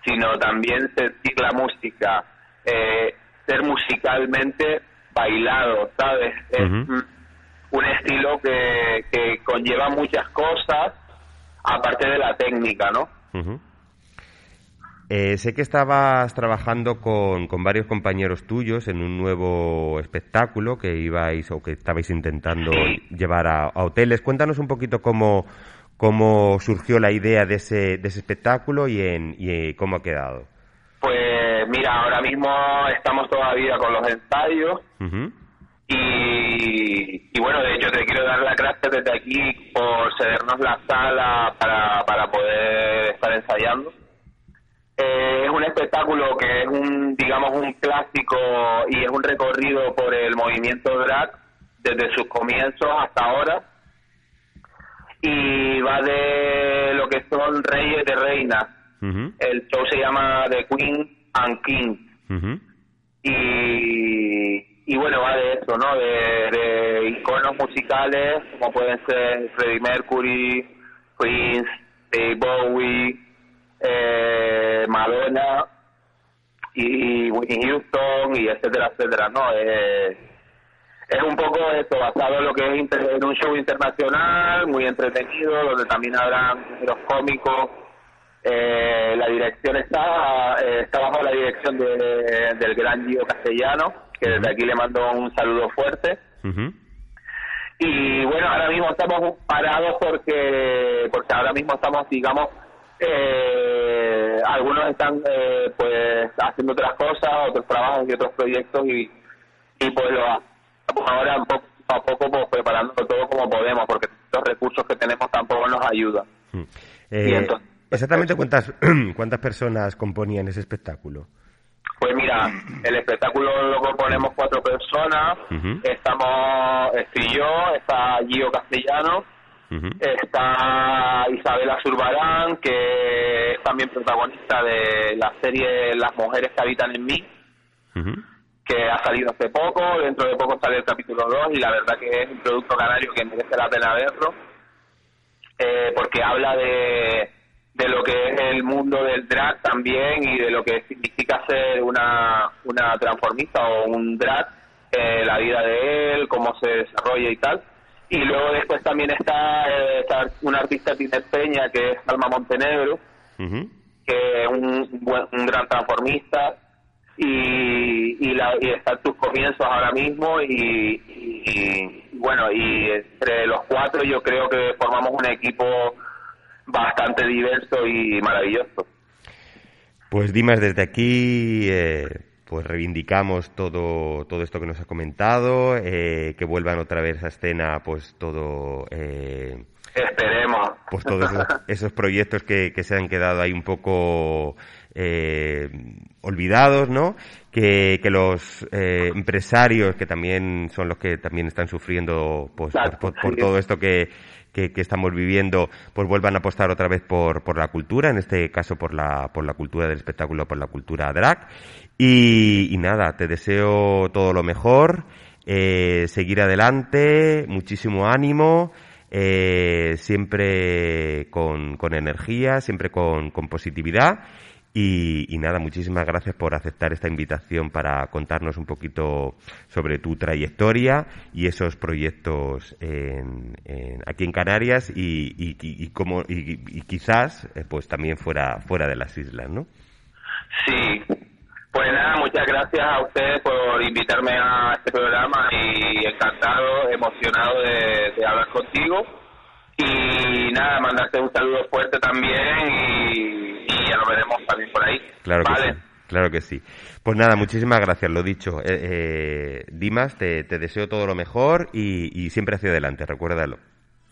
sino también sentir la música, eh, ser musicalmente bailado, ¿sabes? Es un estilo que, que conlleva muchas cosas, aparte de la técnica, ¿no? Eh, sé que estabas trabajando con, con, varios compañeros tuyos en un nuevo espectáculo que ibais o que estabais intentando llevar a, a, hoteles. Cuéntanos un poquito cómo, cómo surgió la idea de ese, de ese espectáculo y, en, y eh, cómo ha quedado. Pues mira, ahora mismo estamos todavía con los ensayos y, y, bueno, de hecho te quiero dar las gracias desde aquí por cedernos la sala para, para poder estar ensayando. Eh, es un espectáculo que es un, digamos, un clásico y es un recorrido por el movimiento drag desde sus comienzos hasta ahora. Y va de lo que son reyes de reinas. El show se llama The Queen and King. y, y bueno, va de eso, ¿no? De, de iconos musicales como pueden ser Freddie Mercury, Prince, Dave Bowie, eh, Madonna y Whitney Houston y etcétera, etcétera, ¿no? Eh, es un poco eso, basado en lo que es en un show internacional, muy entretenido, donde también habrán los cómicos eh, la dirección está, eh, está bajo la dirección de, del gran Gio Castellano, que desde aquí le mando un saludo fuerte. Y bueno, ahora mismo estamos parados porque, porque ahora mismo estamos, digamos, eh, algunos están eh, pues haciendo otras cosas, otros trabajos y otros proyectos y, y pues lo ahora poco a poco pues, preparando todo como podemos porque los recursos que tenemos tampoco nos ayudan. y entonces, Exactamente cuántas, [clears throat] cuántas personas componían ese espectáculo. Pues mira, el espectáculo lo componemos cuatro personas. Estamos, estoy yo, está Gio Castellano, está Isabela Zurbarán, que es también protagonista de la serie Las mujeres que habitan en mí, que ha salido hace poco, dentro de poco sale el capítulo 2 y la verdad que es un producto canario que merece la pena verlo, eh, porque habla de, de lo que es el mundo del drag también y de lo que significa ser una, una transformista o un drag, eh, la vida de él, cómo se desarrolla y tal. Y luego después también está, eh, un artista tinerfeña que es Alma Montenegro, que es un, un gran transformista y, y, la, y está sus comienzos ahora mismo y, y, bueno, y entre los cuatro yo creo que formamos un equipo bastante diverso y maravilloso. Pues Dimas, desde aquí eh, pues reivindicamos todo, todo esto que nos ha comentado, eh, que vuelvan otra vez a escena pues todo... Eh, Esperemos. Pues todos esos, [laughs] proyectos que, que, se han quedado ahí un poco eh, olvidados, ¿no? Que, que los eh, empresarios, que también son los que también están sufriendo pues, por, todo esto que, que, estamos viviendo, pues vuelvan a apostar otra vez por, por la cultura, en este caso por la, por la cultura del espectáculo, por la cultura drag. Y, nada, te deseo todo lo mejor, eh, seguir adelante, muchísimo ánimo. Eh, siempre con, con energía, siempre con, con positividad y, nada, muchísimas gracias por aceptar esta invitación para contarnos un poquito sobre tu trayectoria y esos proyectos en, aquí en Canarias y, y, y, y, quizás eh, pues también fuera, fuera de las islas, ¿no? Sí, pues nada, muchas gracias a ustedes por invitarme a este programa y encantado, emocionado de, de hablar contigo. Y nada, mandarte un saludo fuerte también y, ya lo veremos también por ahí. Claro que sí. Claro que sí. Pues nada, muchísimas gracias, lo dicho. Eh, eh, Dimas, te, deseo todo lo mejor y, siempre hacia adelante, recuérdalo.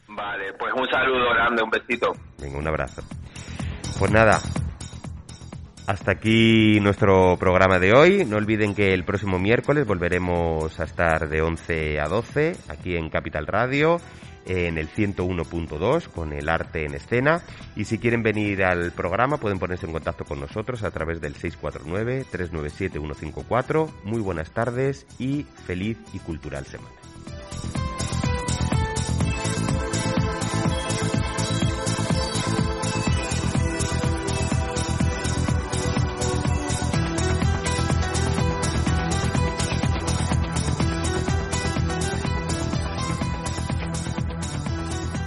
Vale, pues un saludo grande, un besito. Venga, un abrazo. Pues nada, hasta aquí nuestro programa de hoy. No olviden que el próximo miércoles volveremos a estar de 11 a 12 aquí en Capital Radio en el 101.2 con el arte en escena y si quieren venir al programa pueden ponerse en contacto con nosotros a través del 649-397-154. Muy buenas tardes y feliz y cultural semana.